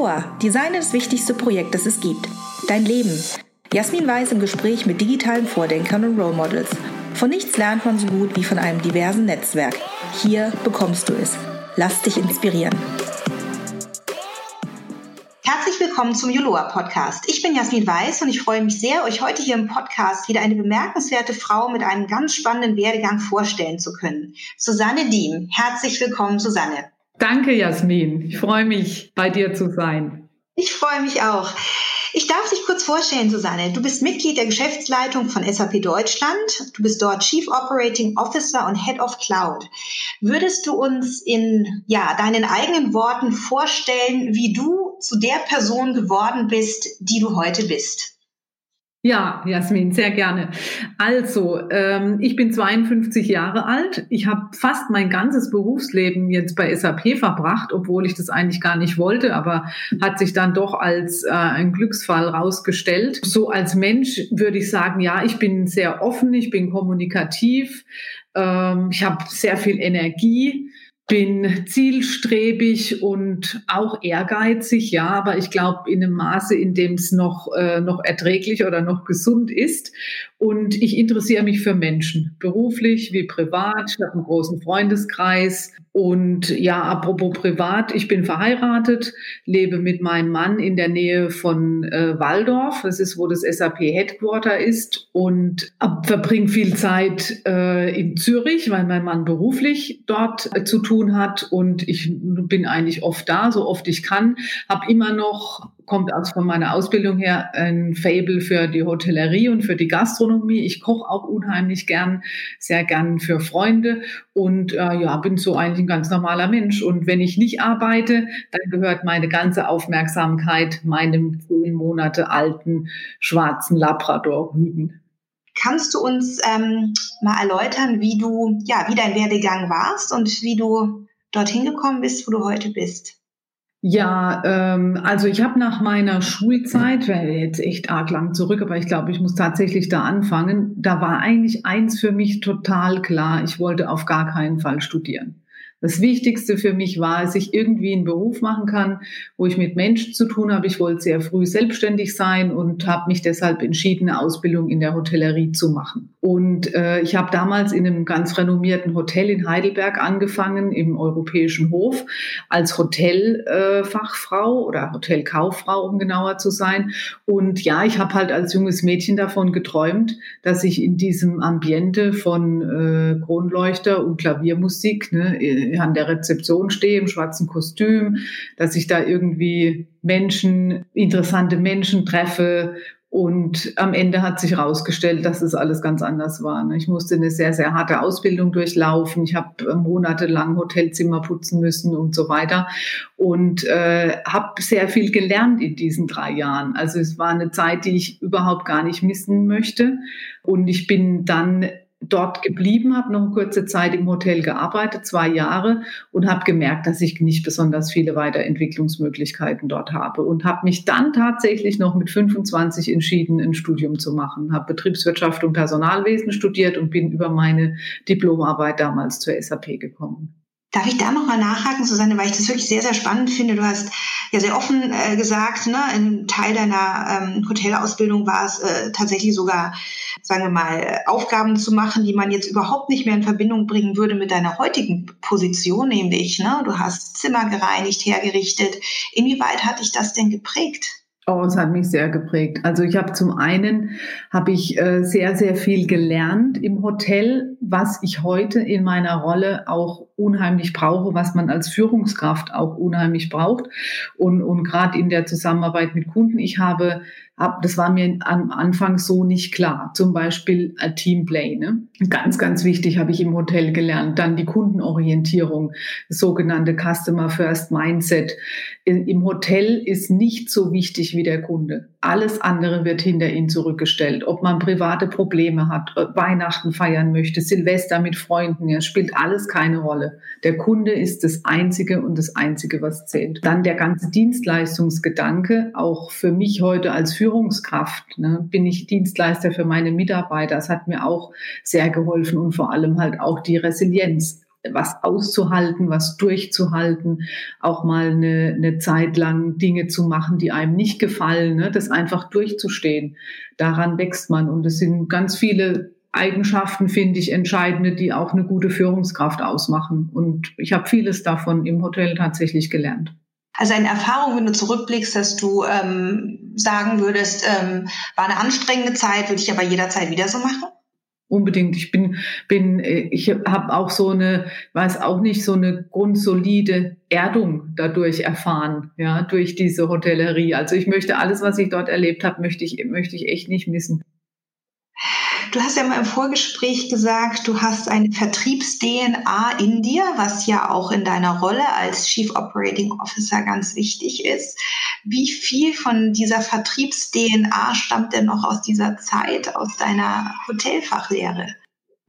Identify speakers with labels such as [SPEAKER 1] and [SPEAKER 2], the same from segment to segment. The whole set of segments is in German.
[SPEAKER 1] Yoloa, Design ist das wichtigste Projekt, das es gibt. Dein Leben. Jasmin Weiß im Gespräch mit digitalen Vordenkern und Role Models. Von nichts lernt man so gut wie von einem diversen Netzwerk. Hier bekommst du es. Lass dich inspirieren. Herzlich willkommen zum Juloa Podcast. Ich bin Jasmin Weiß und ich freue mich sehr, euch heute hier im Podcast wieder eine bemerkenswerte Frau mit einem ganz spannenden Werdegang vorstellen zu können. Susanne Diem. Herzlich willkommen, Susanne.
[SPEAKER 2] Danke, Jasmin. Ich freue mich, bei dir zu sein.
[SPEAKER 1] Ich freue mich auch. Ich darf dich kurz vorstellen, Susanne. Du bist Mitglied der Geschäftsleitung von SAP Deutschland. Du bist dort Chief Operating Officer und Head of Cloud. Würdest du uns in ja, deinen eigenen Worten vorstellen, wie du zu der Person geworden bist, die du heute bist?
[SPEAKER 2] Ja, Jasmin, sehr gerne. Also, ähm, ich bin 52 Jahre alt. Ich habe fast mein ganzes Berufsleben jetzt bei SAP verbracht, obwohl ich das eigentlich gar nicht wollte, aber hat sich dann doch als äh, ein Glücksfall rausgestellt. So als Mensch würde ich sagen, ja, ich bin sehr offen, ich bin kommunikativ, ähm, ich habe sehr viel Energie bin zielstrebig und auch ehrgeizig, ja, aber ich glaube in einem Maße, in dem es noch, äh, noch erträglich oder noch gesund ist. Und ich interessiere mich für Menschen, beruflich wie privat. Ich habe einen großen Freundeskreis. Und ja, apropos privat, ich bin verheiratet, lebe mit meinem Mann in der Nähe von äh, Waldorf. Das ist, wo das SAP Headquarter ist. Und verbringe viel Zeit äh, in Zürich, weil mein Mann beruflich dort äh, zu tun hat. Und ich bin eigentlich oft da, so oft ich kann. Habe immer noch kommt aus von meiner Ausbildung her ein Fable für die Hotellerie und für die Gastronomie. Ich koche auch unheimlich gern, sehr gern für Freunde und äh, ja, bin so eigentlich ein ganz normaler Mensch. Und wenn ich nicht arbeite, dann gehört meine ganze Aufmerksamkeit meinem zehn Monate alten schwarzen Labrador-Rüden.
[SPEAKER 1] Kannst du uns ähm, mal erläutern, wie du, ja, wie dein Werdegang warst und wie du dorthin gekommen bist, wo du heute bist?
[SPEAKER 2] Ja, ähm, also ich habe nach meiner Schulzeit, wäre jetzt echt arg lang zurück, aber ich glaube, ich muss tatsächlich da anfangen. Da war eigentlich eins für mich total klar, ich wollte auf gar keinen Fall studieren. Das Wichtigste für mich war, dass ich irgendwie einen Beruf machen kann, wo ich mit Menschen zu tun habe. Ich wollte sehr früh selbstständig sein und habe mich deshalb entschieden, eine Ausbildung in der Hotellerie zu machen. Und äh, ich habe damals in einem ganz renommierten Hotel in Heidelberg angefangen, im Europäischen Hof, als Hotelfachfrau äh, oder Hotelkauffrau, um genauer zu sein. Und ja, ich habe halt als junges Mädchen davon geträumt, dass ich in diesem Ambiente von äh, Kronleuchter und Klaviermusik ne, an der Rezeption stehe im schwarzen Kostüm, dass ich da irgendwie Menschen, interessante Menschen treffe. Und am Ende hat sich herausgestellt, dass es alles ganz anders war. Ne? Ich musste eine sehr, sehr harte Ausbildung durchlaufen. Ich habe monatelang Hotelzimmer putzen müssen und so weiter. Und äh, habe sehr viel gelernt in diesen drei Jahren. Also es war eine Zeit, die ich überhaupt gar nicht missen möchte. Und ich bin dann dort geblieben, habe noch eine kurze Zeit im Hotel gearbeitet, zwei Jahre, und habe gemerkt, dass ich nicht besonders viele Weiterentwicklungsmöglichkeiten dort habe und habe mich dann tatsächlich noch mit 25 entschieden, ein Studium zu machen. Habe Betriebswirtschaft und Personalwesen studiert und bin über meine Diplomarbeit damals zur SAP gekommen.
[SPEAKER 1] Darf ich da nochmal nachhaken, Susanne, weil ich das wirklich sehr, sehr spannend finde. Du hast ja sehr offen äh, gesagt, ne, ein Teil deiner ähm, Hotelausbildung war es äh, tatsächlich sogar, sagen wir mal, Aufgaben zu machen, die man jetzt überhaupt nicht mehr in Verbindung bringen würde mit deiner heutigen Position, nämlich, ne, du hast Zimmer gereinigt, hergerichtet. Inwieweit hat dich das denn geprägt?
[SPEAKER 2] Oh, es hat mich sehr geprägt. Also ich habe zum einen habe ich äh, sehr sehr viel gelernt im Hotel, was ich heute in meiner Rolle auch unheimlich brauche, was man als Führungskraft auch unheimlich braucht und und gerade in der Zusammenarbeit mit Kunden. Ich habe hab, das war mir am Anfang so nicht klar. Zum Beispiel äh, Teamplay. Ne? Ganz, ganz wichtig habe ich im Hotel gelernt. Dann die Kundenorientierung, das sogenannte Customer First Mindset. Im Hotel ist nicht so wichtig wie der Kunde. Alles andere wird hinter ihn zurückgestellt. Ob man private Probleme hat, äh, Weihnachten feiern möchte, Silvester mit Freunden, ja, spielt alles keine Rolle. Der Kunde ist das Einzige und das Einzige, was zählt. Dann der ganze Dienstleistungsgedanke, auch für mich heute als Führungskraft, ne, bin ich Dienstleister für meine Mitarbeiter. Das hat mir auch sehr geholfen und vor allem halt auch die Resilienz. Was auszuhalten, was durchzuhalten, auch mal eine, eine Zeit lang Dinge zu machen, die einem nicht gefallen, ne? das einfach durchzustehen. Daran wächst man. Und es sind ganz viele Eigenschaften, finde ich, entscheidende, die auch eine gute Führungskraft ausmachen. Und ich habe vieles davon im Hotel tatsächlich gelernt.
[SPEAKER 1] Also eine Erfahrung, wenn du zurückblickst, dass du ähm, sagen würdest, ähm, war eine anstrengende Zeit, würde ich aber jederzeit wieder so machen?
[SPEAKER 2] Unbedingt. Ich bin, bin, äh, ich habe auch so eine, weiß auch nicht, so eine grundsolide Erdung dadurch erfahren, ja, durch diese Hotellerie. Also ich möchte alles, was ich dort erlebt habe, möchte ich, möchte ich echt nicht missen.
[SPEAKER 1] Du hast ja mal im Vorgespräch gesagt, du hast eine Vertriebs-DNA in dir, was ja auch in deiner Rolle als Chief Operating Officer ganz wichtig ist. Wie viel von dieser Vertriebs-DNA stammt denn noch aus dieser Zeit, aus deiner Hotelfachlehre?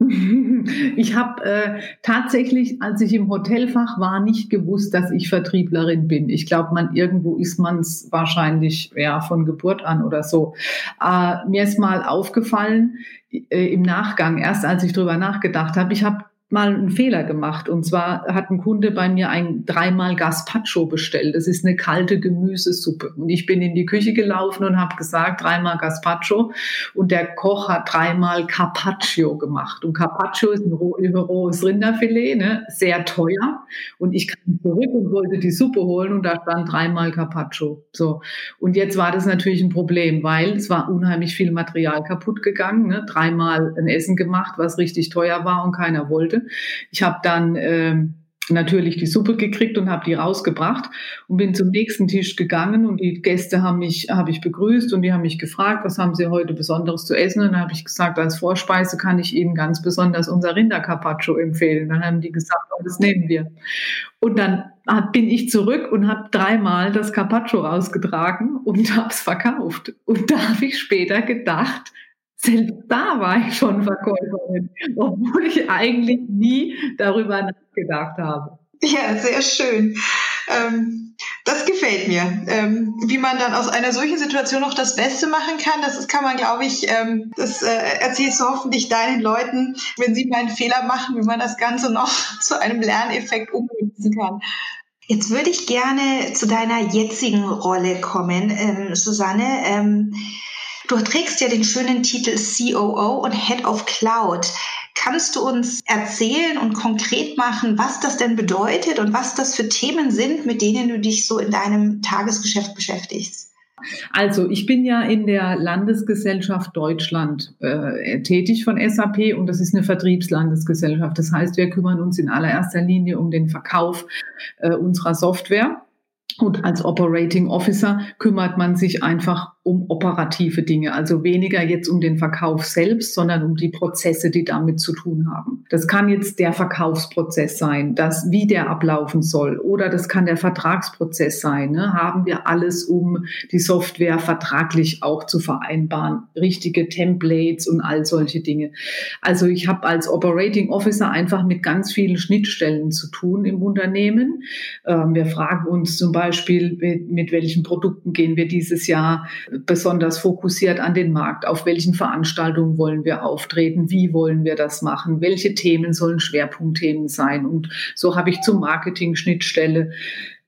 [SPEAKER 2] Ich habe äh, tatsächlich, als ich im Hotelfach war, nicht gewusst, dass ich Vertrieblerin bin. Ich glaube, man irgendwo ist man es wahrscheinlich ja von Geburt an oder so. Äh, mir ist mal aufgefallen äh, im Nachgang, erst als ich drüber nachgedacht habe, ich habe mal einen Fehler gemacht. Und zwar hat ein Kunde bei mir ein dreimal Gaspacho bestellt. Das ist eine kalte Gemüsesuppe. Und ich bin in die Küche gelaufen und habe gesagt, dreimal Gaspacho. Und der Koch hat dreimal Carpaccio gemacht. Und Carpaccio ist ein rohes Rinderfilet, ne? sehr teuer. Und ich kam zurück und wollte die Suppe holen und da stand dreimal Carpaccio. So. Und jetzt war das natürlich ein Problem, weil es war unheimlich viel Material kaputt gegangen. Ne? Dreimal ein Essen gemacht, was richtig teuer war und keiner wollte. Ich habe dann ähm, natürlich die Suppe gekriegt und habe die rausgebracht und bin zum nächsten Tisch gegangen und die Gäste haben mich habe ich begrüßt und die haben mich gefragt, was haben sie heute besonderes zu essen und dann habe ich gesagt, als Vorspeise kann ich ihnen ganz besonders unser Rindercarpaccio empfehlen. Dann haben die gesagt, oh, das nehmen wir. Und dann bin ich zurück und habe dreimal das Carpaccio rausgetragen und habe es verkauft. Und da habe ich später gedacht, selbst da war ich schon Verkäuferin, obwohl ich eigentlich nie darüber nachgedacht habe.
[SPEAKER 1] Ja, sehr schön. Ähm, das gefällt mir. Ähm, wie man dann aus einer solchen Situation noch das Beste machen kann, das ist, kann man, glaube ich, ähm, das äh, erzählst du hoffentlich deinen Leuten, wenn sie mal einen Fehler machen, wie man das Ganze noch zu einem Lerneffekt umsetzen kann. Jetzt würde ich gerne zu deiner jetzigen Rolle kommen, ähm, Susanne. Du trägst ja den schönen Titel COO und Head of Cloud. Kannst du uns erzählen und konkret machen, was das denn bedeutet und was das für Themen sind, mit denen du dich so in deinem Tagesgeschäft beschäftigst?
[SPEAKER 2] Also ich bin ja in der Landesgesellschaft Deutschland äh, tätig von SAP und das ist eine Vertriebslandesgesellschaft. Das heißt, wir kümmern uns in allererster Linie um den Verkauf äh, unserer Software. Und als Operating Officer kümmert man sich einfach um operative Dinge, also weniger jetzt um den Verkauf selbst, sondern um die Prozesse, die damit zu tun haben. Das kann jetzt der Verkaufsprozess sein, das, wie der ablaufen soll, oder das kann der Vertragsprozess sein. Ne? Haben wir alles, um die Software vertraglich auch zu vereinbaren, richtige Templates und all solche Dinge. Also ich habe als Operating Officer einfach mit ganz vielen Schnittstellen zu tun im Unternehmen. Ähm, wir fragen uns zum Beispiel, mit, mit welchen Produkten gehen wir dieses Jahr besonders fokussiert an den Markt. Auf welchen Veranstaltungen wollen wir auftreten? Wie wollen wir das machen? Welche Themen sollen Schwerpunktthemen sein? Und so habe ich zum Marketing Schnittstelle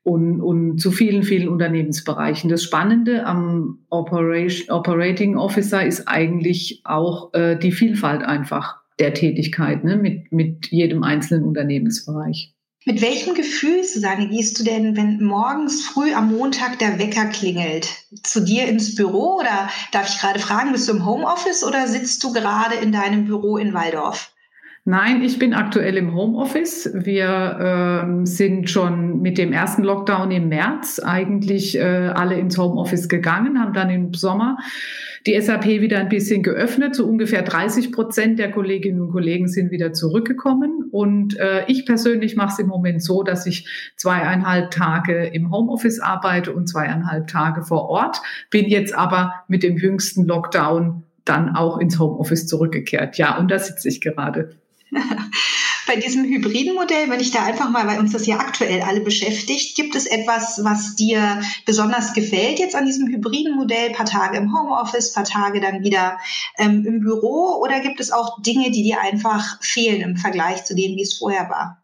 [SPEAKER 2] und, und zu vielen, vielen Unternehmensbereichen. Das Spannende am Operation, Operating Officer ist eigentlich auch äh, die Vielfalt einfach der Tätigkeit ne, mit, mit jedem einzelnen Unternehmensbereich.
[SPEAKER 1] Mit welchem Gefühl, Susanne, gehst du denn, wenn morgens früh am Montag der Wecker klingelt, zu dir ins Büro? Oder darf ich gerade fragen, bist du im Homeoffice oder sitzt du gerade in deinem Büro in Waldorf?
[SPEAKER 2] Nein, ich bin aktuell im Homeoffice. Wir äh, sind schon mit dem ersten Lockdown im März eigentlich äh, alle ins Homeoffice gegangen, haben dann im Sommer die SAP wieder ein bisschen geöffnet. So ungefähr 30 Prozent der Kolleginnen und Kollegen sind wieder zurückgekommen. Und äh, ich persönlich mache es im Moment so, dass ich zweieinhalb Tage im Homeoffice arbeite und zweieinhalb Tage vor Ort. Bin jetzt aber mit dem jüngsten Lockdown dann auch ins Homeoffice zurückgekehrt. Ja, und da sitze ich gerade.
[SPEAKER 1] Bei diesem hybriden Modell, wenn ich da einfach mal, weil uns das ja aktuell alle beschäftigt, gibt es etwas, was dir besonders gefällt jetzt an diesem hybriden Modell? Ein paar Tage im Homeoffice, paar Tage dann wieder ähm, im Büro? Oder gibt es auch Dinge, die dir einfach fehlen im Vergleich zu dem, wie es vorher war?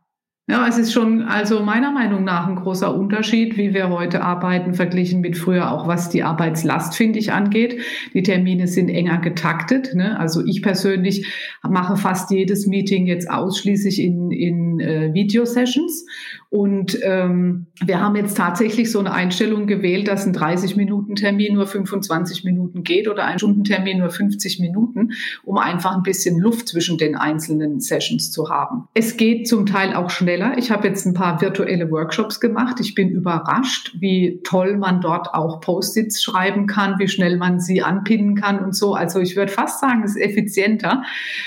[SPEAKER 2] Ja, es ist schon also meiner Meinung nach ein großer Unterschied, wie wir heute arbeiten, verglichen mit früher, auch was die Arbeitslast, finde ich, angeht. Die Termine sind enger getaktet. Ne? Also ich persönlich mache fast jedes Meeting jetzt ausschließlich in, in äh, Videosessions. Und ähm, wir haben jetzt tatsächlich so eine Einstellung gewählt, dass ein 30-Minuten-Termin nur 25 Minuten geht oder ein Stundentermin nur 50 Minuten, um einfach ein bisschen Luft zwischen den einzelnen Sessions zu haben. Es geht zum Teil auch schneller. Ich habe jetzt ein paar virtuelle Workshops gemacht. Ich bin überrascht, wie toll man dort auch Post-its schreiben kann, wie schnell man sie anpinnen kann und so. Also ich würde fast sagen, es ist effizienter.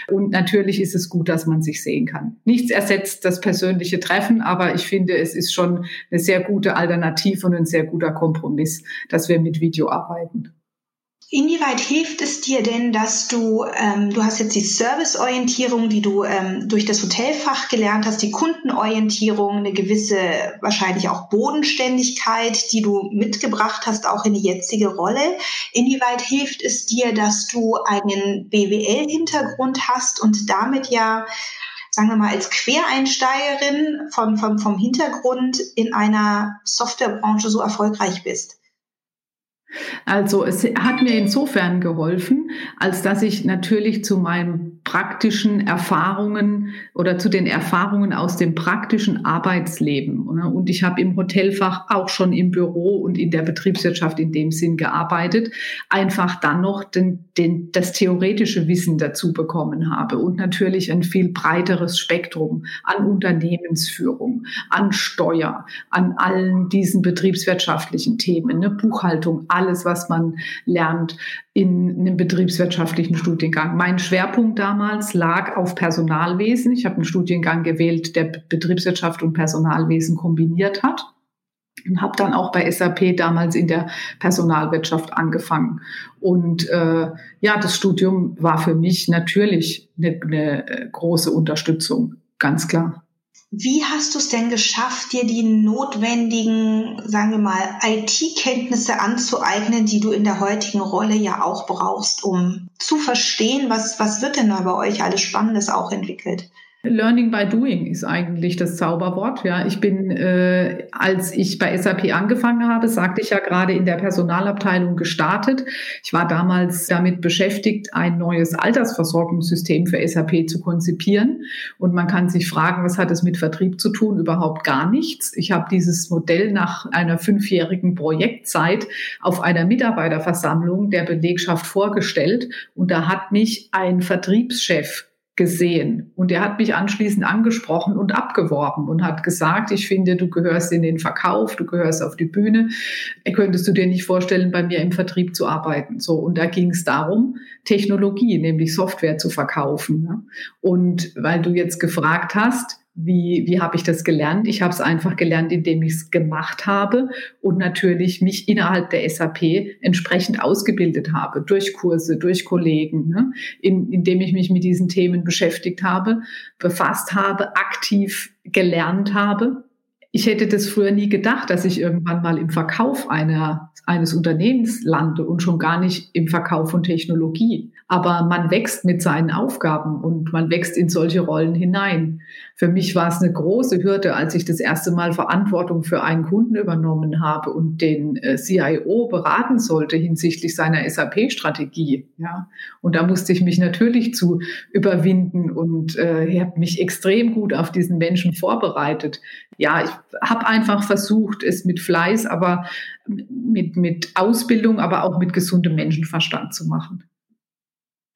[SPEAKER 2] Und natürlich ist es gut, dass man sich sehen kann. Nichts ersetzt das persönliche Treffen, aber ich finde, es ist schon eine sehr gute Alternative und ein sehr guter Kompromiss, dass wir mit Video arbeiten.
[SPEAKER 1] Inwieweit hilft es dir denn, dass du, ähm, du hast jetzt die Serviceorientierung, die du ähm, durch das Hotelfach gelernt hast, die Kundenorientierung, eine gewisse wahrscheinlich auch Bodenständigkeit, die du mitgebracht hast, auch in die jetzige Rolle. Inwieweit hilft es dir, dass du einen BWL-Hintergrund hast und damit ja sagen wir mal, als Quereinsteigerin vom, vom, vom Hintergrund in einer Softwarebranche so erfolgreich bist?
[SPEAKER 2] Also es hat mir insofern geholfen, als dass ich natürlich zu meinem praktischen Erfahrungen oder zu den Erfahrungen aus dem praktischen Arbeitsleben. Und ich habe im Hotelfach auch schon im Büro und in der Betriebswirtschaft in dem Sinn gearbeitet, einfach dann noch den, den, das theoretische Wissen dazu bekommen habe und natürlich ein viel breiteres Spektrum an Unternehmensführung, an Steuer, an allen diesen betriebswirtschaftlichen Themen, ne, Buchhaltung, alles, was man lernt in einem betriebswirtschaftlichen Studiengang. Mein Schwerpunkt damals lag auf Personalwesen. Ich habe einen Studiengang gewählt, der Betriebswirtschaft und Personalwesen kombiniert hat und habe dann auch bei SAP damals in der Personalwirtschaft angefangen. Und äh, ja, das Studium war für mich natürlich eine, eine äh, große Unterstützung, ganz klar.
[SPEAKER 1] Wie hast du es denn geschafft, dir die notwendigen, sagen wir mal, IT-Kenntnisse anzueignen, die du in der heutigen Rolle ja auch brauchst, um zu verstehen, was, was wird denn da bei euch alles Spannendes auch entwickelt?
[SPEAKER 2] Learning by Doing ist eigentlich das Zauberwort. Ja, ich bin, äh, als ich bei SAP angefangen habe, sagte ich ja gerade in der Personalabteilung gestartet. Ich war damals damit beschäftigt, ein neues Altersversorgungssystem für SAP zu konzipieren. Und man kann sich fragen, was hat es mit Vertrieb zu tun? Überhaupt gar nichts. Ich habe dieses Modell nach einer fünfjährigen Projektzeit auf einer Mitarbeiterversammlung der Belegschaft vorgestellt. Und da hat mich ein Vertriebschef gesehen. Und er hat mich anschließend angesprochen und abgeworben und hat gesagt, ich finde, du gehörst in den Verkauf, du gehörst auf die Bühne. Könntest du dir nicht vorstellen, bei mir im Vertrieb zu arbeiten? So. Und da ging es darum, Technologie, nämlich Software zu verkaufen. Ne? Und weil du jetzt gefragt hast, wie, wie habe ich das gelernt? Ich habe es einfach gelernt, indem ich es gemacht habe und natürlich mich innerhalb der SAP entsprechend ausgebildet habe, durch Kurse, durch Kollegen, ne? in, indem ich mich mit diesen Themen beschäftigt habe, befasst habe, aktiv gelernt habe. Ich hätte das früher nie gedacht, dass ich irgendwann mal im Verkauf einer, eines Unternehmens lande und schon gar nicht im Verkauf von Technologie. Aber man wächst mit seinen Aufgaben und man wächst in solche Rollen hinein. Für mich war es eine große Hürde, als ich das erste Mal Verantwortung für einen Kunden übernommen habe und den äh, CIO beraten sollte hinsichtlich seiner SAP-Strategie. Ja, und da musste ich mich natürlich zu überwinden und äh, habe mich extrem gut auf diesen Menschen vorbereitet. Ja, ich habe einfach versucht, es mit Fleiß, aber mit, mit Ausbildung, aber auch mit gesundem Menschenverstand zu machen.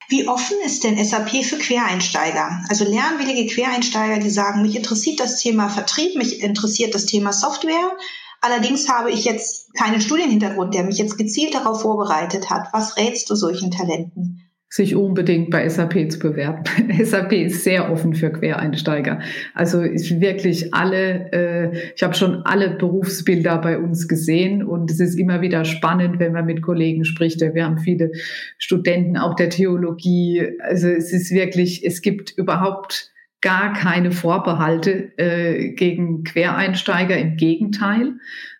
[SPEAKER 1] Wie offen ist denn SAP für Quereinsteiger? Also lernwillige Quereinsteiger, die sagen, mich interessiert das Thema Vertrieb, mich interessiert das Thema Software. Allerdings habe ich jetzt keinen Studienhintergrund, der mich jetzt gezielt darauf vorbereitet hat. Was rätst du solchen Talenten?
[SPEAKER 2] Sich unbedingt bei SAP zu bewerben. SAP ist sehr offen für Quereinsteiger. Also ist wirklich alle, äh, ich habe schon alle Berufsbilder bei uns gesehen und es ist immer wieder spannend, wenn man mit Kollegen spricht. Wir haben viele Studenten auch der Theologie. Also es ist wirklich, es gibt überhaupt gar keine Vorbehalte äh, gegen Quereinsteiger. Im Gegenteil,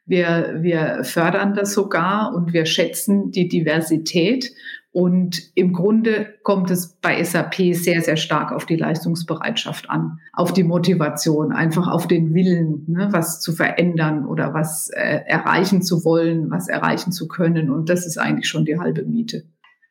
[SPEAKER 2] wir, wir fördern das sogar und wir schätzen die Diversität Und im Grunde kommt es bei SAP sehr, sehr stark auf die Leistungsbereitschaft an, auf die Motivation, einfach auf den Willen, ne, was zu verändern oder was äh, erreichen zu wollen, was erreichen zu können. Und das ist eigentlich schon die halbe Miete.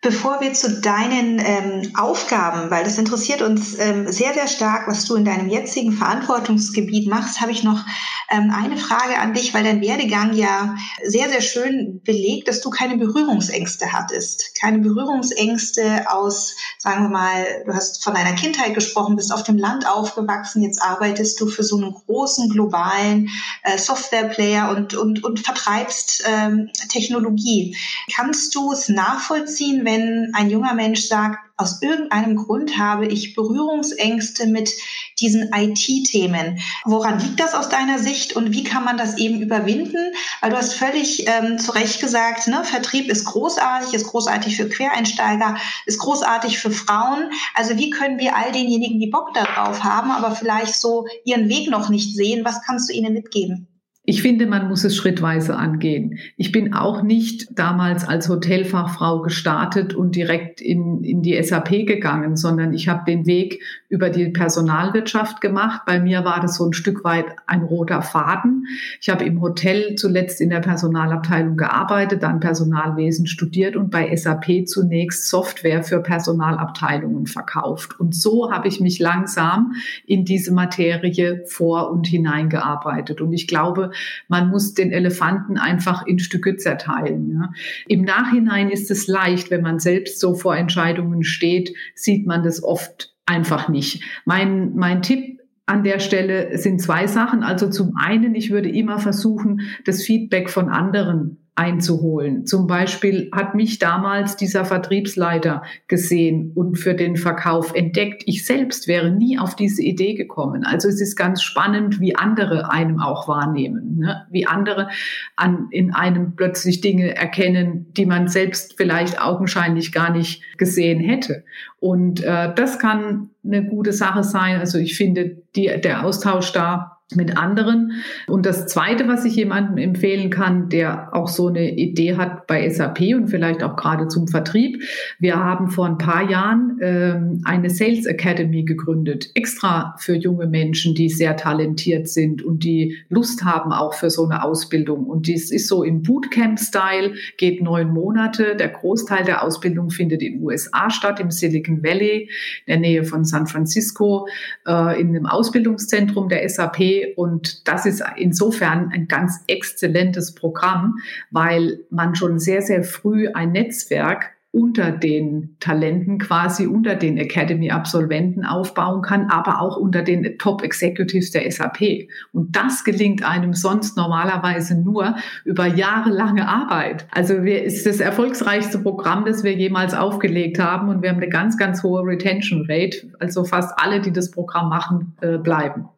[SPEAKER 1] Bevor wir zu deinen ähm, Aufgaben, weil das interessiert uns ähm, sehr, sehr stark, was du in deinem jetzigen Verantwortungsgebiet machst, habe ich noch ähm, eine Frage an dich, weil dein Werdegang ja sehr, sehr schön belegt, dass du keine Berührungsängste hattest. Keine Berührungsängste aus, sagen wir mal, du hast von deiner Kindheit gesprochen, bist auf dem Land aufgewachsen, jetzt arbeitest du für so einen großen globalen äh, Softwareplayer und, und, und vertreibst ähm, Technologie. Kannst du es nachvollziehen, wenn wenn ein junger Mensch sagt, aus irgendeinem Grund habe ich Berührungsängste mit diesen IT-Themen. Woran liegt das aus deiner Sicht und wie kann man das eben überwinden? Weil du hast völlig ähm, zu Recht gesagt, ne, Vertrieb ist großartig, ist großartig für Quereinsteiger, ist großartig für Frauen. Also wie können wir all denjenigen, die Bock darauf haben, aber vielleicht so ihren Weg noch nicht sehen, was kannst du ihnen mitgeben?
[SPEAKER 2] Ich finde, man muss es schrittweise angehen. Ich bin auch nicht damals als Hotelfachfrau gestartet und direkt in, in die SAP gegangen, sondern ich habe den Weg über die Personalwirtschaft gemacht. Bei mir war das so ein Stück weit ein roter Faden. Ich habe im Hotel zuletzt in der Personalabteilung gearbeitet, dann Personalwesen studiert und bei SAP zunächst Software für Personalabteilungen verkauft. Und so habe ich mich langsam in diese Materie vor und hineingearbeitet. Und ich glaube, man muss den Elefanten einfach in Stücke zerteilen. Ja. Im Nachhinein ist es leicht, wenn man selbst so vor Entscheidungen steht, sieht man das oft einfach nicht. Mein, mein Tipp an der Stelle sind zwei Sachen. Also zum einen, ich würde immer versuchen, das Feedback von anderen einzuholen. Zum Beispiel hat mich damals dieser Vertriebsleiter gesehen und für den Verkauf entdeckt. Ich selbst wäre nie auf diese Idee gekommen. Also es ist ganz spannend, wie andere einem auch wahrnehmen, ne? wie andere an, in einem plötzlich Dinge erkennen, die man selbst vielleicht augenscheinlich gar nicht gesehen hätte. Und äh, das kann eine gute Sache sein. Also ich finde, die, der Austausch da mit anderen. Und das Zweite, was ich jemandem empfehlen kann, der auch so eine Idee hat bei SAP und vielleicht auch gerade zum Vertrieb. Wir haben vor ein paar Jahren ähm, eine Sales Academy gegründet, extra für junge Menschen, die sehr talentiert sind und die Lust haben auch für so eine Ausbildung. Und dies ist so im Bootcamp-Style, geht neun Monate. Der Großteil der Ausbildung findet in den USA statt, im Silicon Valley, in der Nähe von San Francisco, äh, in einem Ausbildungszentrum der SAP und das ist insofern ein ganz exzellentes Programm, weil man schon sehr, sehr früh ein Netzwerk unter den Talenten quasi, unter den Academy-Absolventen aufbauen kann, aber auch unter den Top-Executives der SAP. Und das gelingt einem sonst normalerweise nur über jahrelange Arbeit. Also wir, ist das erfolgsreichste Programm, das wir jemals aufgelegt haben und wir haben eine ganz, ganz hohe Retention Rate. Also fast alle, die das Programm machen, äh, bleiben.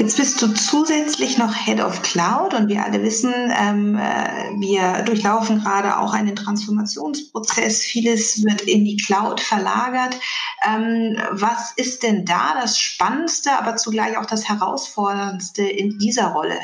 [SPEAKER 1] Jetzt bist du zusätzlich noch Head of Cloud und wir alle wissen, ähm, äh, wir durchlaufen gerade auch einen Transformationsprozess. Vieles wird in die Cloud verlagert. Ähm, was ist denn da das Spannendste, aber zugleich auch das Herausforderndste in dieser Rolle?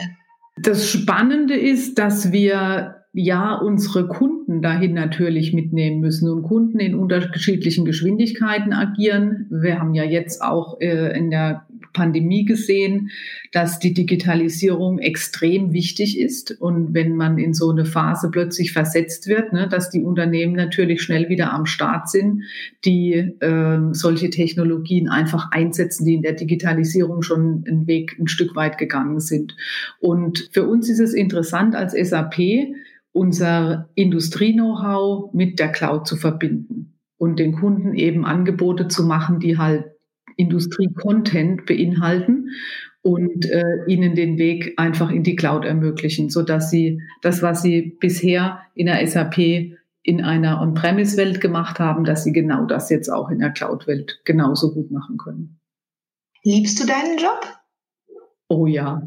[SPEAKER 2] Das Spannende ist, dass wir ja unsere Kunden dahin natürlich mitnehmen müssen und Kunden in unterschiedlichen Geschwindigkeiten agieren. Wir haben ja jetzt auch äh, in der Pandemie gesehen, dass die Digitalisierung extrem wichtig ist. Und wenn man in so eine Phase plötzlich versetzt wird, ne, dass die Unternehmen natürlich schnell wieder am Start sind, die äh, solche Technologien einfach einsetzen, die in der Digitalisierung schon einen Weg ein Stück weit gegangen sind. Und für uns ist es interessant als SAP, unser Industrie-Know-how mit der Cloud zu verbinden und den Kunden eben Angebote zu machen, die halt Industrie-Content beinhalten und äh, ihnen den Weg einfach in die Cloud ermöglichen, so dass sie das, was sie bisher in der SAP in einer On-Premise-Welt gemacht haben, dass sie genau das jetzt auch in der Cloud-Welt genauso gut machen können.
[SPEAKER 1] Liebst du deinen Job?
[SPEAKER 2] Oh ja.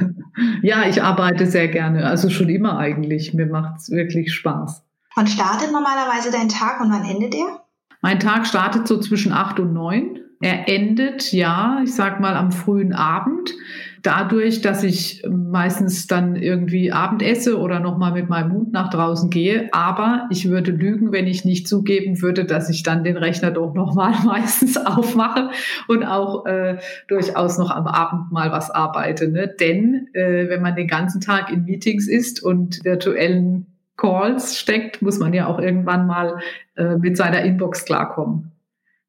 [SPEAKER 2] ja, ich arbeite sehr gerne. Also schon immer eigentlich. Mir macht es wirklich Spaß.
[SPEAKER 1] Wann startet normalerweise dein Tag und wann endet der?
[SPEAKER 2] Mein Tag startet so zwischen acht und neun Er endet, ja, ich sag mal am frühen Abend dadurch, dass ich meistens dann irgendwie Abend esse oder nochmal mit meinem Hund nach draußen gehe. Aber ich würde lügen, wenn ich nicht zugeben würde, dass ich dann den Rechner doch nochmal meistens aufmache und auch äh, durchaus noch am Abend mal was arbeite. Ne? Denn äh, wenn man den ganzen Tag in Meetings ist und virtuellen Calls steckt, muss man ja auch irgendwann mal äh, mit seiner Inbox klarkommen.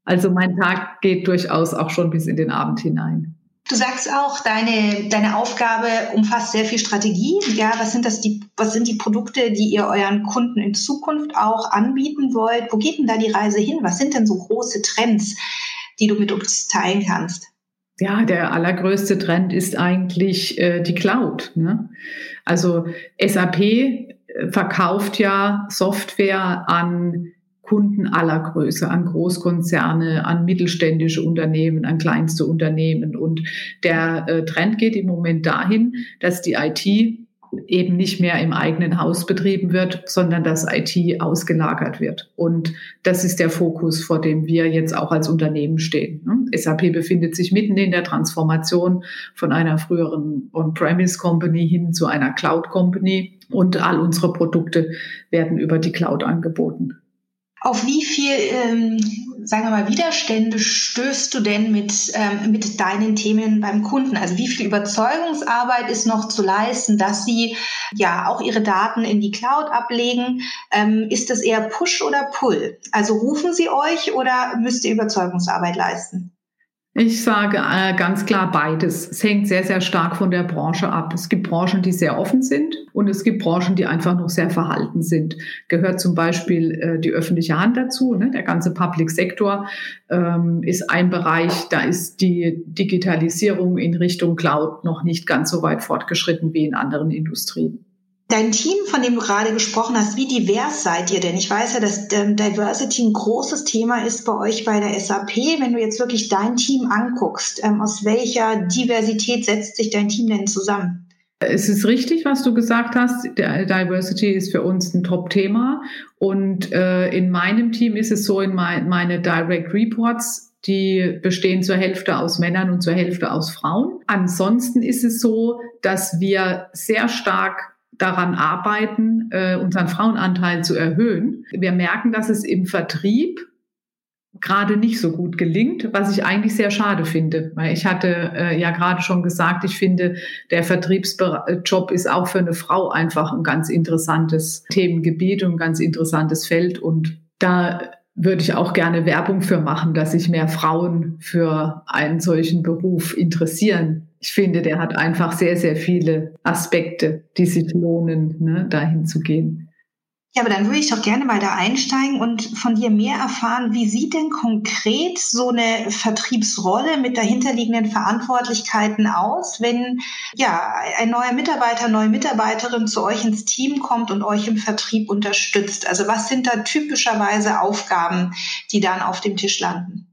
[SPEAKER 2] Also mein Tag geht durchaus auch schon bis in den Abend hinein.
[SPEAKER 1] Du sagst auch, deine, deine Aufgabe umfasst sehr viel Strategie. Ja, was sind das die, was sind die Produkte, die ihr euren Kunden in Zukunft auch anbieten wollt? Wo geht denn da die Reise hin? Was sind denn so große Trends, die du mit uns teilen kannst?
[SPEAKER 2] Ja, der allergrößte Trend ist eigentlich äh, die Cloud. Ne? Also SAP äh, verkauft ja Software an Kunden aller Größe, an Großkonzerne, an mittelständische Unternehmen, an kleinste Unternehmen. Und der äh, Trend geht im Moment dahin, dass die IT eben nicht mehr im eigenen Haus betrieben wird, sondern dass IT ausgelagert wird. Und das ist der Fokus, vor dem wir jetzt auch als Unternehmen stehen. Ne? SAP befindet sich mitten in der Transformation von einer früheren On-Premise Company hin zu einer Cloud Company und all unsere Produkte werden über die Cloud angeboten.
[SPEAKER 1] Auf wie viel, ähm, sagen wir mal, Widerstände stößt du denn mit, ähm, mit deinen Themen beim Kunden? Also wie viel Überzeugungsarbeit ist noch zu leisten, dass sie ja auch ihre Daten in die Cloud ablegen? Ähm, ist das eher Push oder Pull? Also rufen sie euch oder müsst ihr Überzeugungsarbeit leisten?
[SPEAKER 2] Ich sage äh, ganz klar beides. Es hängt sehr, sehr stark von der Branche ab. Es gibt Branchen, die sehr offen sind und es gibt Branchen, die einfach noch sehr verhalten sind. Gehört zum Beispiel äh, die öffentliche Hand dazu. Ne? Der ganze Public Sektor ähm, ist ein Bereich, da ist die Digitalisierung in Richtung Cloud noch nicht ganz so weit fortgeschritten wie in anderen Industrien.
[SPEAKER 1] Dein Team, von dem du gerade gesprochen hast, wie divers seid ihr denn? Ich weiß ja, dass ähm, Diversity ein großes Thema ist bei euch bei der SAP. Wenn du jetzt wirklich dein Team anguckst, ähm, aus welcher Diversität setzt sich dein Team denn zusammen?
[SPEAKER 2] Es ist richtig, was du gesagt hast. Diversity ist für uns ein Top-Thema. Und äh, in meinem Team ist es so, in mein, meine Direct Reports, die bestehen zur Hälfte aus Männern und zur Hälfte aus Frauen. Ansonsten ist es so, dass wir sehr stark daran arbeiten, äh, unseren Frauenanteil zu erhöhen. Wir merken, dass es im Vertrieb gerade nicht so gut gelingt, was ich eigentlich sehr schade finde, weil ich hatte äh, ja gerade schon gesagt, ich finde, der Vertriebsjob ist auch für eine Frau einfach ein ganz interessantes Themengebiet und ein ganz interessantes Feld. Und da würde ich auch gerne Werbung für machen, dass sich mehr Frauen für einen solchen Beruf interessieren ich finde, der hat einfach sehr, sehr viele Aspekte, die sich lohnen, ne, dahin zu gehen.
[SPEAKER 1] Ja, aber dann würde ich doch gerne mal da einsteigen und von dir mehr erfahren, wie sieht denn konkret so eine Vertriebsrolle mit dahinterliegenden Verantwortlichkeiten aus, wenn ja ein neuer Mitarbeiter, neue Mitarbeiterin zu euch ins Team kommt und euch im Vertrieb unterstützt? Also was sind da typischerweise Aufgaben, die dann auf dem Tisch landen?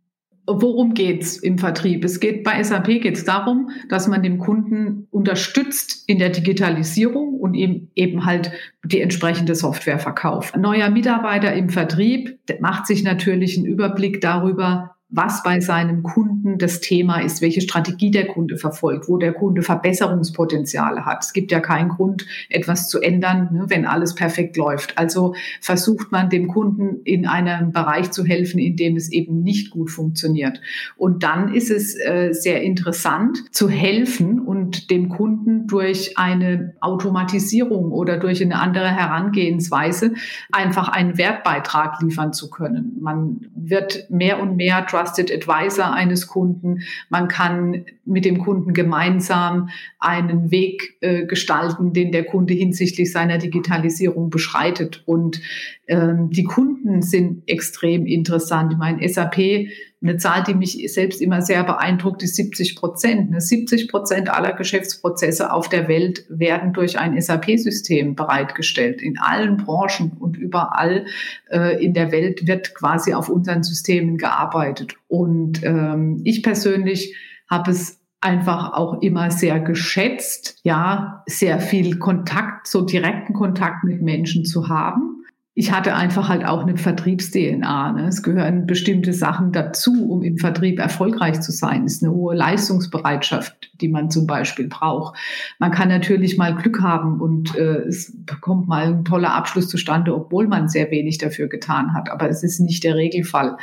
[SPEAKER 2] Worum geht's im Vertrieb? Es geht bei SAP geht es darum, dass man dem Kunden unterstützt in der Digitalisierung und ihm eben halt die entsprechende Software verkauft. Ein neuer Mitarbeiter im Vertrieb macht sich natürlich einen Überblick darüber, was bei seinem Kunden das Thema ist, welche Strategie der Kunde verfolgt, wo der Kunde Verbesserungspotenziale hat. Es gibt ja keinen Grund, etwas zu ändern, ne, wenn alles perfekt läuft. Also versucht man dem Kunden in einem Bereich zu helfen, in dem es eben nicht gut funktioniert. Und dann ist es äh, sehr interessant zu helfen und dem Kunden durch eine Automatisierung oder durch eine andere Herangehensweise einfach einen Wertbeitrag liefern zu können. Man wird mehr und mehr Trusted Advisor eines Kunden. Man kann mit dem Kunden gemeinsam einen Weg äh, gestalten, den der Kunde hinsichtlich seiner Digitalisierung beschreitet. Und ähm, die Kunden sind extrem interessant. Ich meine, SAP eine Zahl, die mich selbst immer sehr beeindruckt, ist 70 Prozent. 70 Prozent aller Geschäftsprozesse auf der Welt werden durch ein SAP-System bereitgestellt. In allen Branchen und überall äh, in der Welt wird quasi auf unseren Systemen gearbeitet. Und ähm, ich persönlich habe es einfach auch immer sehr geschätzt, ja, sehr viel Kontakt, so direkten Kontakt mit Menschen zu haben ich hatte einfach halt auch eine Vertriebs-DNA. Ne? Es gehören bestimmte Sachen dazu, um im Vertrieb erfolgreich zu sein. Es ist eine hohe Leistungsbereitschaft, die man zum Beispiel braucht. Man kann natürlich mal Glück haben und äh, es bekommt mal ein toller Abschluss zustande, obwohl man sehr wenig dafür getan hat. Aber es ist nicht der Regelfall.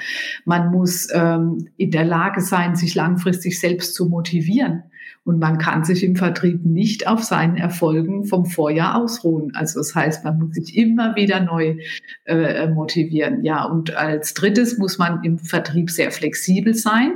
[SPEAKER 2] Man muss ähm, in der Lage sein, sich langfristig selbst zu motivieren. Und man kann sich im Vertrieb nicht auf seinen Erfolgen vom Vorjahr ausruhen. Also das heißt, man muss sich immer wieder neu äh, motivieren. Ja, und als drittes muss man im Vertrieb sehr flexibel sein,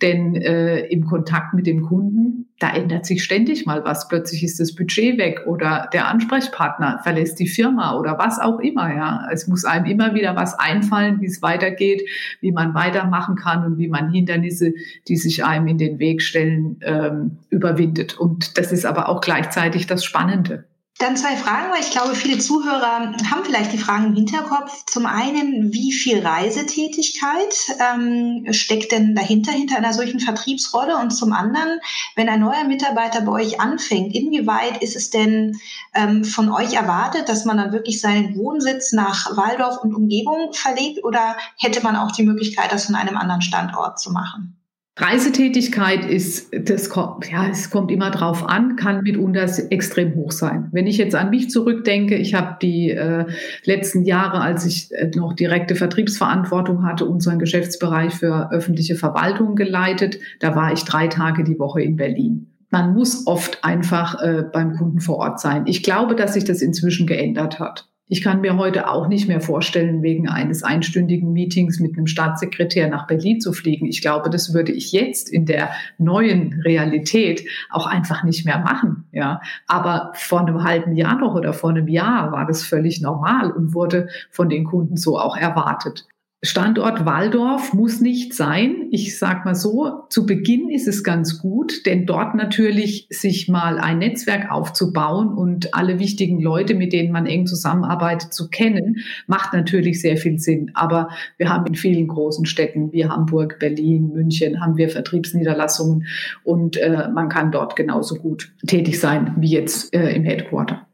[SPEAKER 2] denn äh, im Kontakt mit dem Kunden da ändert sich ständig mal was. Plötzlich ist das Budget weg oder der Ansprechpartner verlässt die Firma oder was auch immer. Ja, es muss einem immer wieder was einfallen, wie es weitergeht, wie man weitermachen kann und wie man Hindernisse, die sich einem in den Weg stellen, ähm, überwindet. Und das ist aber auch gleichzeitig das Spannende.
[SPEAKER 1] Dann zwei Fragen, weil ich glaube, viele Zuhörer haben vielleicht die Fragen im Hinterkopf. Zum einen, wie viel Reisetätigkeit ähm, steckt denn dahinter, hinter einer solchen Vertriebsrolle? Und zum anderen, wenn ein neuer Mitarbeiter bei euch anfängt, inwieweit ist es denn ähm, von euch erwartet, dass man dann wirklich seinen Wohnsitz nach Waldorf und Umgebung verlegt oder hätte man auch die Möglichkeit, das von einem anderen Standort zu machen?
[SPEAKER 2] Reisetätigkeit ist, das kommt, ja, es kommt immer drauf an, kann mitunter extrem hoch sein. Wenn ich jetzt an mich zurückdenke, ich habe die äh, letzten Jahre, als ich äh, noch direkte Vertriebsverantwortung hatte, unseren Geschäftsbereich für öffentliche Verwaltung geleitet. Da war ich drei Tage die Woche in Berlin. Man muss oft einfach äh, beim Kunden vor Ort sein. Ich glaube, dass sich das inzwischen geändert hat. Ich kann mir heute auch nicht mehr vorstellen, wegen eines einstündigen Meetings mit einem Staatssekretär nach Berlin zu fliegen. Ich glaube, das würde ich jetzt in der neuen Realität auch einfach nicht mehr machen. Ja, aber vor einem halben Jahr noch oder vor einem Jahr war das völlig normal und wurde von den Kunden so auch erwartet. Standort Waldorf muss nicht sein. Ich sag mal so, zu Beginn ist es ganz gut, denn dort natürlich sich mal ein Netzwerk aufzubauen und alle wichtigen Leute, mit denen man eng zusammenarbeitet, zu kennen, macht natürlich sehr viel Sinn. Aber wir haben in vielen großen Städten wie Hamburg, Berlin, München, haben wir Vertriebsniederlassungen und äh, man kann dort genauso gut tätig sein wie jetzt äh, im Headquarter.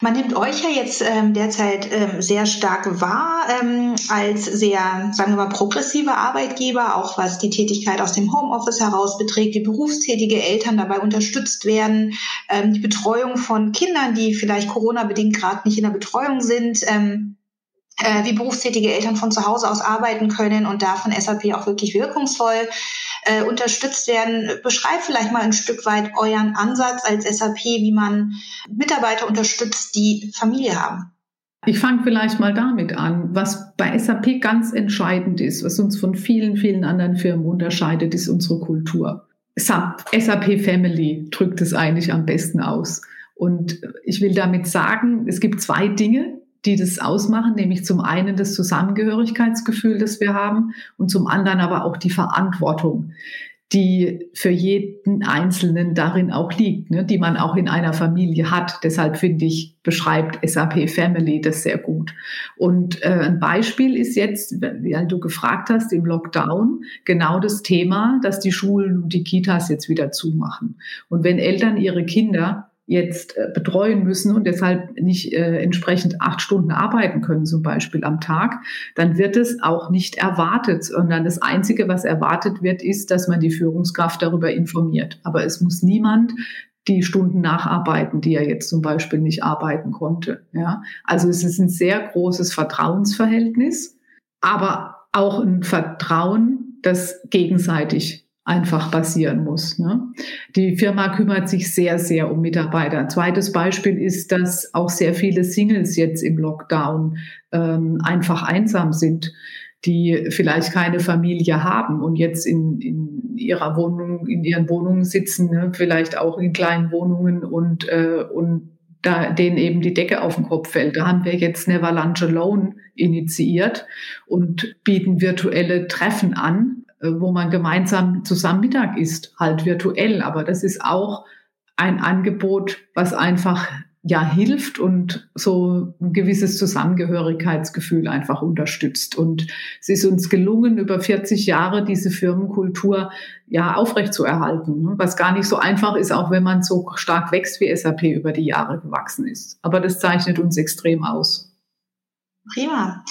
[SPEAKER 1] Man nimmt euch ja jetzt ähm, derzeit ähm, sehr stark wahr ähm, als sehr, sagen wir mal, progressive Arbeitgeber, auch was die Tätigkeit aus dem Homeoffice heraus beträgt, wie berufstätige Eltern dabei unterstützt werden, ähm, die Betreuung von Kindern, die vielleicht Corona-bedingt gerade nicht in der Betreuung sind. Ähm, äh, wie berufstätige Eltern von zu Hause aus arbeiten können und da von SAP auch wirklich wirkungsvoll äh, unterstützt werden. Beschreib vielleicht mal ein Stück weit euren Ansatz als SAP, wie man Mitarbeiter unterstützt, die Familie haben.
[SPEAKER 2] Ich fange vielleicht mal damit an. Was bei SAP ganz entscheidend ist, was uns von vielen, vielen anderen Firmen unterscheidet, ist unsere Kultur. SAP Family drückt es eigentlich am besten aus. Und ich will damit sagen, es gibt zwei Dinge, die das ausmachen, nämlich zum einen das Zusammengehörigkeitsgefühl, das wir haben und zum anderen aber auch die Verantwortung, die für jeden Einzelnen darin auch liegt, ne, die man auch in einer Familie hat. Deshalb finde ich, beschreibt SAP Family das sehr gut. Und äh, ein Beispiel ist jetzt, wie du gefragt hast, im Lockdown genau das Thema, dass die Schulen und die Kitas jetzt wieder zumachen. Und wenn Eltern ihre Kinder jetzt äh, betreuen müssen und deshalb nicht äh, entsprechend acht Stunden arbeiten können, zum Beispiel am Tag, dann wird es auch nicht erwartet, sondern das Einzige, was erwartet wird, ist, dass man die Führungskraft darüber informiert. Aber es muss niemand die Stunden nacharbeiten, die er jetzt zum Beispiel nicht arbeiten konnte. Ja? Also es ist ein sehr großes Vertrauensverhältnis, aber auch ein Vertrauen, das gegenseitig einfach passieren muss. Ne? Die Firma kümmert sich sehr, sehr um Mitarbeiter. Zweites Beispiel ist, dass auch sehr viele Singles jetzt im Lockdown ähm, einfach einsam sind, die vielleicht keine Familie haben und jetzt in, in ihrer Wohnung, in ihren Wohnungen sitzen, ne? vielleicht auch in kleinen Wohnungen und, äh, und da denen eben die Decke auf den Kopf fällt. Da haben wir jetzt Never Lunch Alone initiiert und bieten virtuelle Treffen an, wo man gemeinsam zusammen Mittag isst, halt virtuell. Aber das ist auch ein Angebot, was einfach ja hilft und so ein gewisses Zusammengehörigkeitsgefühl einfach unterstützt. Und es ist uns gelungen, über 40 Jahre diese Firmenkultur ja aufrechtzuerhalten, ne? was gar nicht so einfach ist, auch wenn man so stark wächst, wie SAP über die Jahre gewachsen ist. Aber das zeichnet uns extrem aus.
[SPEAKER 1] Prima.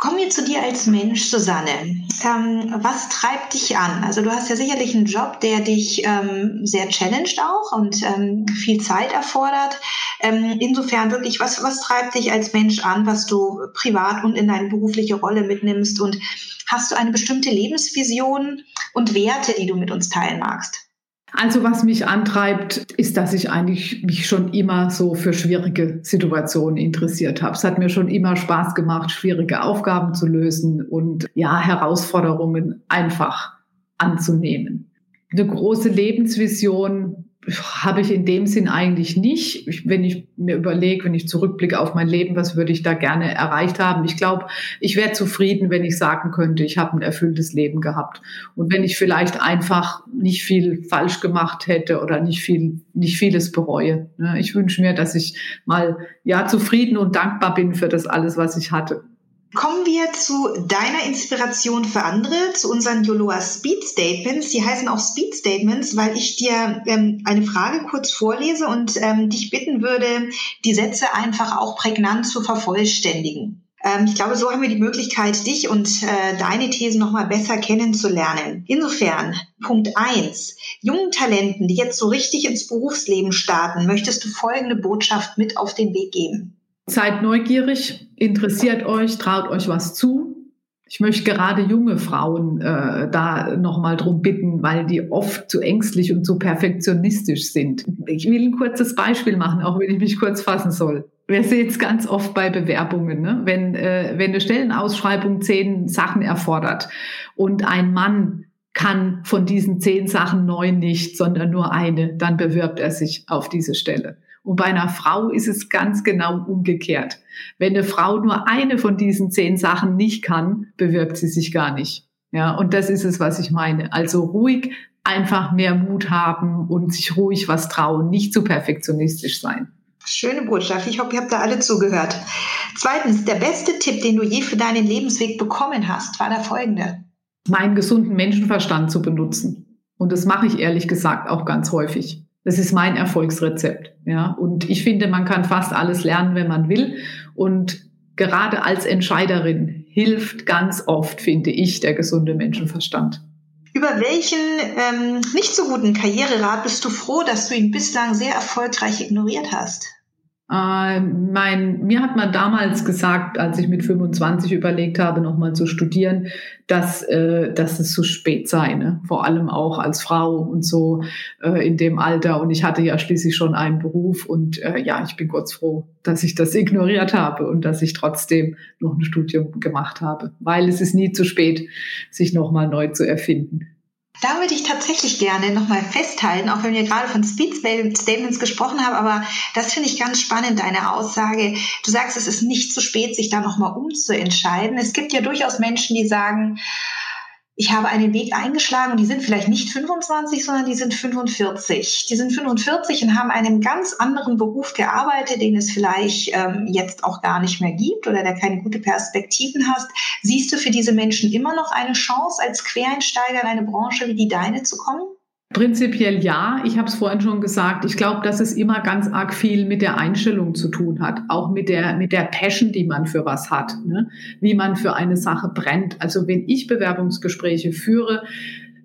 [SPEAKER 1] Kommen wir zu dir als Mensch, Susanne. Ähm, was treibt dich an? Also du hast ja sicherlich einen Job, der dich ähm, sehr challenged auch und ähm, viel Zeit erfordert. Ähm, insofern wirklich, was, was treibt dich als Mensch an, was du privat und in deine berufliche Rolle mitnimmst? Und hast du eine bestimmte Lebensvision und Werte, die du mit uns teilen magst?
[SPEAKER 2] Also was mich antreibt, ist, dass ich eigentlich mich schon immer so für schwierige Situationen interessiert habe. Es hat mir schon immer Spaß gemacht, schwierige Aufgaben zu lösen und ja, Herausforderungen einfach anzunehmen. Eine große Lebensvision habe ich in dem Sinn eigentlich nicht. Ich, wenn ich mir überlege, wenn ich zurückblicke auf mein Leben, was würde ich da gerne erreicht haben? Ich glaube, ich wäre zufrieden, wenn ich sagen könnte, ich habe ein erfülltes Leben gehabt. Und wenn ich vielleicht einfach nicht viel falsch gemacht hätte oder nicht viel, nicht vieles bereue. Ne? Ich wünsche mir, dass ich mal ja zufrieden und dankbar bin für das alles, was ich hatte.
[SPEAKER 1] Kommen wir zu deiner Inspiration für andere, zu unseren Yoloa Speed Statements. Die heißen auch Speed Statements, weil ich dir ähm, eine Frage kurz vorlese und ähm, dich bitten würde, die Sätze einfach auch prägnant zu vervollständigen. Ähm, ich glaube, so haben wir die Möglichkeit, dich und äh, deine Thesen nochmal besser kennenzulernen. Insofern, Punkt eins: Jungen Talenten, die jetzt so richtig ins Berufsleben starten, möchtest du folgende Botschaft mit auf den Weg geben.
[SPEAKER 2] Seid neugierig, interessiert euch, traut euch was zu. Ich möchte gerade junge Frauen äh, da nochmal drum bitten, weil die oft zu ängstlich und zu perfektionistisch sind. Ich will ein kurzes Beispiel machen, auch wenn ich mich kurz fassen soll. Wir sehen es ganz oft bei Bewerbungen, ne? wenn, äh, wenn eine Stellenausschreibung zehn Sachen erfordert und ein Mann kann von diesen zehn Sachen neun nicht, sondern nur eine, dann bewirbt er sich auf diese Stelle. Und bei einer Frau ist es ganz genau umgekehrt. Wenn eine Frau nur eine von diesen zehn Sachen nicht kann, bewirbt sie sich gar nicht. Ja, und das ist es, was ich meine. Also ruhig einfach mehr Mut haben und sich ruhig was trauen, nicht zu perfektionistisch sein.
[SPEAKER 1] Schöne Botschaft. Ich hoffe, ihr habt da alle zugehört. Zweitens, der beste Tipp, den du je für deinen Lebensweg bekommen hast, war der folgende.
[SPEAKER 2] Meinen gesunden Menschenverstand zu benutzen. Und das mache ich ehrlich gesagt auch ganz häufig. Das ist mein Erfolgsrezept. Ja, und ich finde, man kann fast alles lernen, wenn man will. Und gerade als Entscheiderin hilft ganz oft, finde ich, der gesunde Menschenverstand.
[SPEAKER 1] Über welchen ähm, nicht so guten Karriererat bist du froh, dass du ihn bislang sehr erfolgreich ignoriert hast?
[SPEAKER 2] Äh, mein, mir hat man damals gesagt, als ich mit 25 überlegt habe, nochmal zu studieren, dass, äh, dass es zu spät sei, ne? vor allem auch als Frau und so äh, in dem Alter. Und ich hatte ja schließlich schon einen Beruf und äh, ja, ich bin kurz froh, dass ich das ignoriert habe und dass ich trotzdem noch ein Studium gemacht habe, weil es ist nie zu spät, sich nochmal neu zu erfinden.
[SPEAKER 1] Da würde ich tatsächlich gerne nochmal festhalten, auch wenn wir gerade von Speed Statements gesprochen haben, aber das finde ich ganz spannend, deine Aussage. Du sagst, es ist nicht zu spät, sich da nochmal umzuentscheiden. Es gibt ja durchaus Menschen, die sagen, ich habe einen Weg eingeschlagen die sind vielleicht nicht 25, sondern die sind 45. Die sind 45 und haben einen ganz anderen Beruf gearbeitet, den es vielleicht ähm, jetzt auch gar nicht mehr gibt oder der keine gute Perspektiven hast. Siehst du für diese Menschen immer noch eine Chance, als Quereinsteiger in eine Branche wie die deine zu kommen?
[SPEAKER 2] Prinzipiell ja. Ich habe es vorhin schon gesagt. Ich glaube, dass es immer ganz arg viel mit der Einstellung zu tun hat, auch mit der mit der Passion, die man für was hat, ne? wie man für eine Sache brennt. Also wenn ich Bewerbungsgespräche führe,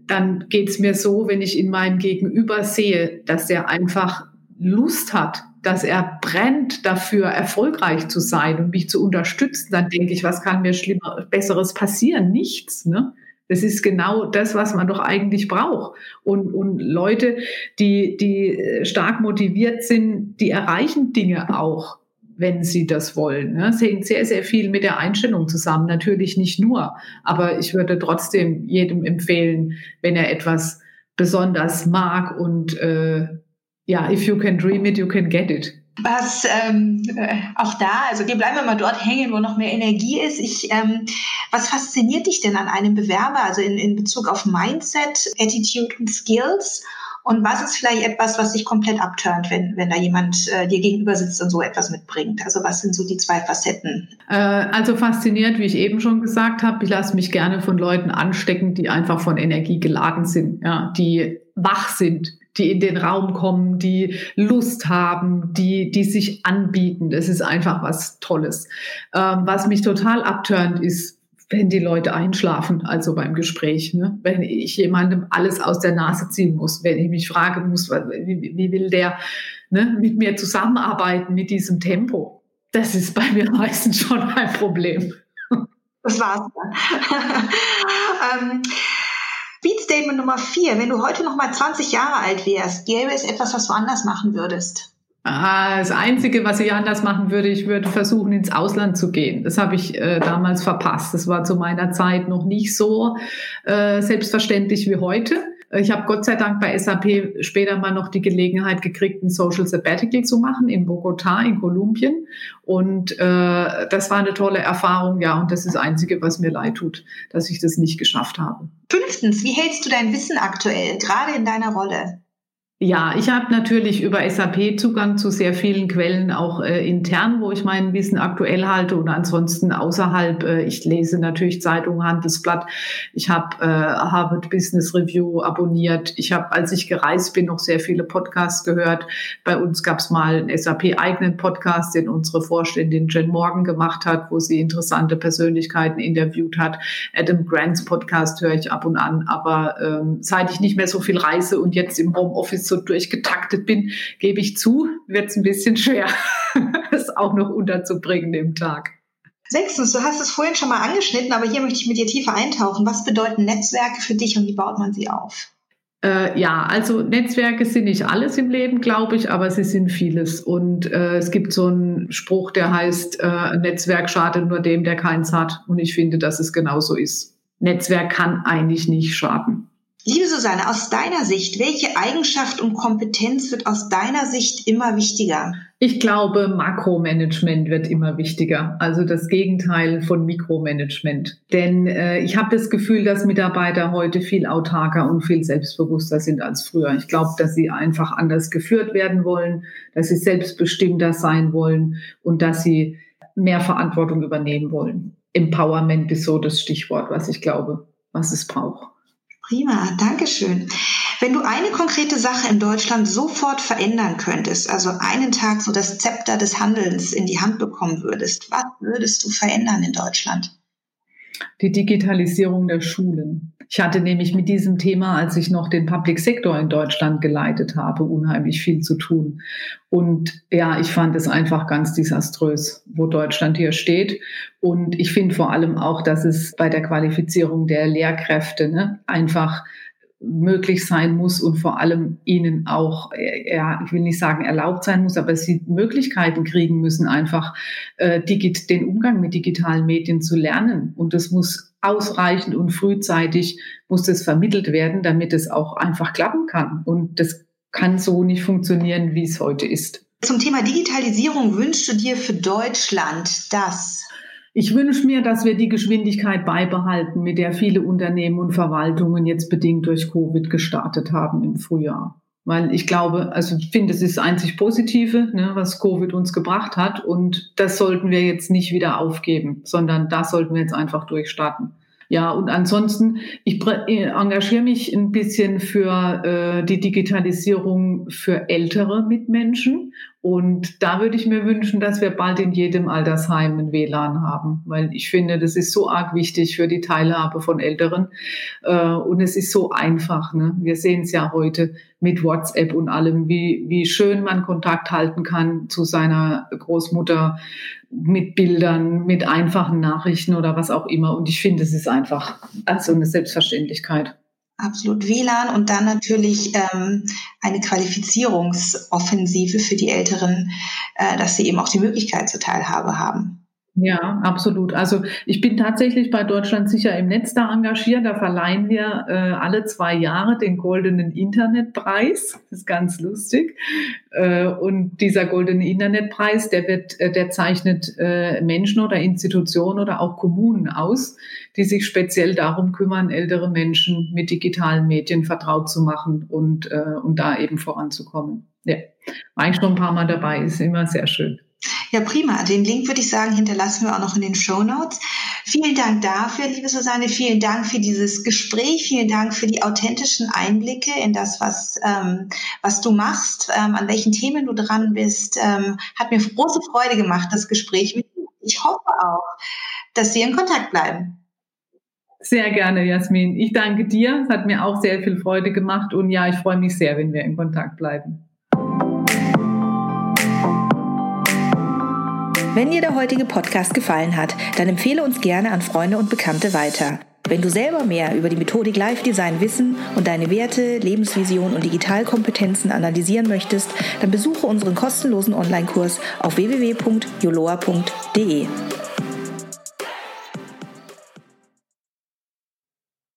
[SPEAKER 2] dann geht es mir so, wenn ich in meinem Gegenüber sehe, dass der einfach Lust hat, dass er brennt dafür, erfolgreich zu sein und mich zu unterstützen, dann denke ich, was kann mir schlimmer, besseres passieren? Nichts. Ne? Das ist genau das, was man doch eigentlich braucht. Und, und Leute, die, die stark motiviert sind, die erreichen Dinge auch, wenn sie das wollen. Ne? Das hängt sehr, sehr viel mit der Einstellung zusammen. Natürlich nicht nur, aber ich würde trotzdem jedem empfehlen, wenn er etwas besonders mag und äh, ja, if you can dream it, you can get it
[SPEAKER 1] was ähm, äh, auch da, also wir bleiben immer dort hängen, wo noch mehr Energie ist. Ich, ähm, was fasziniert dich denn an einem Bewerber, also in, in Bezug auf Mindset, Attitude und Skills? Und was ist vielleicht etwas, was dich komplett abturnt, wenn, wenn da jemand äh, dir gegenüber sitzt und so etwas mitbringt? Also was sind so die zwei Facetten?
[SPEAKER 2] Äh, also fasziniert, wie ich eben schon gesagt habe, ich lasse mich gerne von Leuten anstecken, die einfach von Energie geladen sind, ja, die wach sind, die in den Raum kommen, die Lust haben, die, die sich anbieten. Das ist einfach was Tolles. Ähm, was mich total abturnt, ist, wenn die Leute einschlafen, also beim Gespräch, ne? wenn ich jemandem alles aus der Nase ziehen muss, wenn ich mich fragen muss, wie, wie will der ne, mit mir zusammenarbeiten mit diesem Tempo, das ist bei mir meistens schon ein Problem.
[SPEAKER 1] Das war's dann. ähm, Beat Statement Nummer vier. Wenn du heute noch mal 20 Jahre alt wärst, gäbe es etwas, was du anders machen würdest?
[SPEAKER 2] Das Einzige, was ich anders machen würde, ich würde versuchen, ins Ausland zu gehen. Das habe ich äh, damals verpasst. Das war zu meiner Zeit noch nicht so äh, selbstverständlich wie heute. Ich habe Gott sei Dank bei SAP später mal noch die Gelegenheit gekriegt, ein Social Sabbatical zu machen in Bogotá, in Kolumbien. Und äh, das war eine tolle Erfahrung, ja. Und das ist das Einzige, was mir leid tut, dass ich das nicht geschafft habe.
[SPEAKER 1] Fünftens, wie hältst du dein Wissen aktuell, gerade in deiner Rolle?
[SPEAKER 2] Ja, ich habe natürlich über SAP Zugang zu sehr vielen Quellen, auch äh, intern, wo ich mein Wissen aktuell halte und ansonsten außerhalb. Äh, ich lese natürlich Zeitung, Handelsblatt. Ich habe äh, Harvard Business Review abonniert. Ich habe, als ich gereist bin, noch sehr viele Podcasts gehört. Bei uns gab es mal einen SAP-eigenen Podcast, den unsere Vorständin Jen Morgan gemacht hat, wo sie interessante Persönlichkeiten interviewt hat. Adam Grants Podcast höre ich ab und an. Aber ähm, seit ich nicht mehr so viel reise und jetzt im Homeoffice so durchgetaktet bin, gebe ich zu, wird es ein bisschen schwer, es auch noch unterzubringen im Tag.
[SPEAKER 1] Sechstens, du hast es vorhin schon mal angeschnitten, aber hier möchte ich mit dir tiefer eintauchen. Was bedeuten Netzwerke für dich und wie baut man sie auf?
[SPEAKER 2] Äh, ja, also Netzwerke sind nicht alles im Leben, glaube ich, aber sie sind vieles. Und äh, es gibt so einen Spruch, der heißt, äh, Netzwerk schadet nur dem, der keins hat. Und ich finde, dass es genauso ist. Netzwerk kann eigentlich nicht schaden.
[SPEAKER 1] Liebe Susanne, aus deiner Sicht, welche Eigenschaft und Kompetenz wird aus deiner Sicht immer wichtiger?
[SPEAKER 2] Ich glaube, Makromanagement wird immer wichtiger, also das Gegenteil von Mikromanagement. Denn äh, ich habe das Gefühl, dass Mitarbeiter heute viel autarker und viel selbstbewusster sind als früher. Ich glaube, dass sie einfach anders geführt werden wollen, dass sie selbstbestimmter sein wollen und dass sie mehr Verantwortung übernehmen wollen. Empowerment ist so das Stichwort, was ich glaube, was es braucht.
[SPEAKER 1] Prima, Dankeschön. Wenn du eine konkrete Sache in Deutschland sofort verändern könntest, also einen Tag so das Zepter des Handelns in die Hand bekommen würdest, was würdest du verändern in Deutschland?
[SPEAKER 2] Die Digitalisierung der Schulen. Ich hatte nämlich mit diesem Thema, als ich noch den Public Sector in Deutschland geleitet habe, unheimlich viel zu tun. Und ja, ich fand es einfach ganz desaströs, wo Deutschland hier steht. Und ich finde vor allem auch, dass es bei der Qualifizierung der Lehrkräfte ne, einfach möglich sein muss und vor allem ihnen auch, ja, ich will nicht sagen erlaubt sein muss, aber sie Möglichkeiten kriegen müssen, einfach äh, den Umgang mit digitalen Medien zu lernen. Und das muss ausreichend und frühzeitig muss das vermittelt werden, damit es auch einfach klappen kann. Und das kann so nicht funktionieren, wie es heute ist.
[SPEAKER 1] Zum Thema Digitalisierung wünschst du dir für Deutschland das?
[SPEAKER 2] Ich wünsche mir, dass wir die Geschwindigkeit beibehalten, mit der viele Unternehmen und Verwaltungen jetzt bedingt durch Covid gestartet haben im Frühjahr. Weil ich glaube, also ich finde, es ist einzig Positive, ne, was Covid uns gebracht hat. Und das sollten wir jetzt nicht wieder aufgeben, sondern da sollten wir jetzt einfach durchstarten. Ja, und ansonsten, ich äh, engagiere mich ein bisschen für äh, die Digitalisierung für ältere Mitmenschen. Und da würde ich mir wünschen, dass wir bald in jedem Altersheim ein WLAN haben, weil ich finde, das ist so arg wichtig für die Teilhabe von Älteren. Äh, und es ist so einfach. Ne? Wir sehen es ja heute mit WhatsApp und allem, wie, wie schön man Kontakt halten kann zu seiner Großmutter mit Bildern, mit einfachen Nachrichten oder was auch immer. Und ich finde, es ist einfach also eine Selbstverständlichkeit.
[SPEAKER 1] Absolut WLAN und dann natürlich ähm, eine Qualifizierungsoffensive für die Älteren, äh, dass sie eben auch die Möglichkeit zur Teilhabe haben.
[SPEAKER 2] Ja, absolut. Also ich bin tatsächlich bei Deutschland sicher im Netz da engagiert. Da verleihen wir äh, alle zwei Jahre den goldenen Internetpreis. Das ist ganz lustig. Äh, und dieser goldene Internetpreis, der wird, äh, der zeichnet äh, Menschen oder Institutionen oder auch Kommunen aus, die sich speziell darum kümmern, ältere Menschen mit digitalen Medien vertraut zu machen und, äh, und da eben voranzukommen. Ja, war ich schon ein paar Mal dabei, ist immer sehr schön.
[SPEAKER 1] Ja, prima. Den Link würde ich sagen, hinterlassen wir auch noch in den Show Notes. Vielen Dank dafür, liebe Susanne. Vielen Dank für dieses Gespräch. Vielen Dank für die authentischen Einblicke in das, was, ähm, was du machst, ähm, an welchen Themen du dran bist. Ähm, hat mir große Freude gemacht, das Gespräch mit dir. Ich hoffe auch, dass wir in Kontakt bleiben.
[SPEAKER 2] Sehr gerne, Jasmin. Ich danke dir. Es hat mir auch sehr viel Freude gemacht und ja, ich freue mich sehr, wenn wir in Kontakt bleiben.
[SPEAKER 3] Wenn dir der heutige Podcast gefallen hat, dann empfehle uns gerne an Freunde und Bekannte weiter. Wenn du selber mehr über die Methodik Live Design wissen und deine Werte, Lebensvision und Digitalkompetenzen analysieren möchtest, dann besuche unseren kostenlosen Online-Kurs auf www.joloa.de.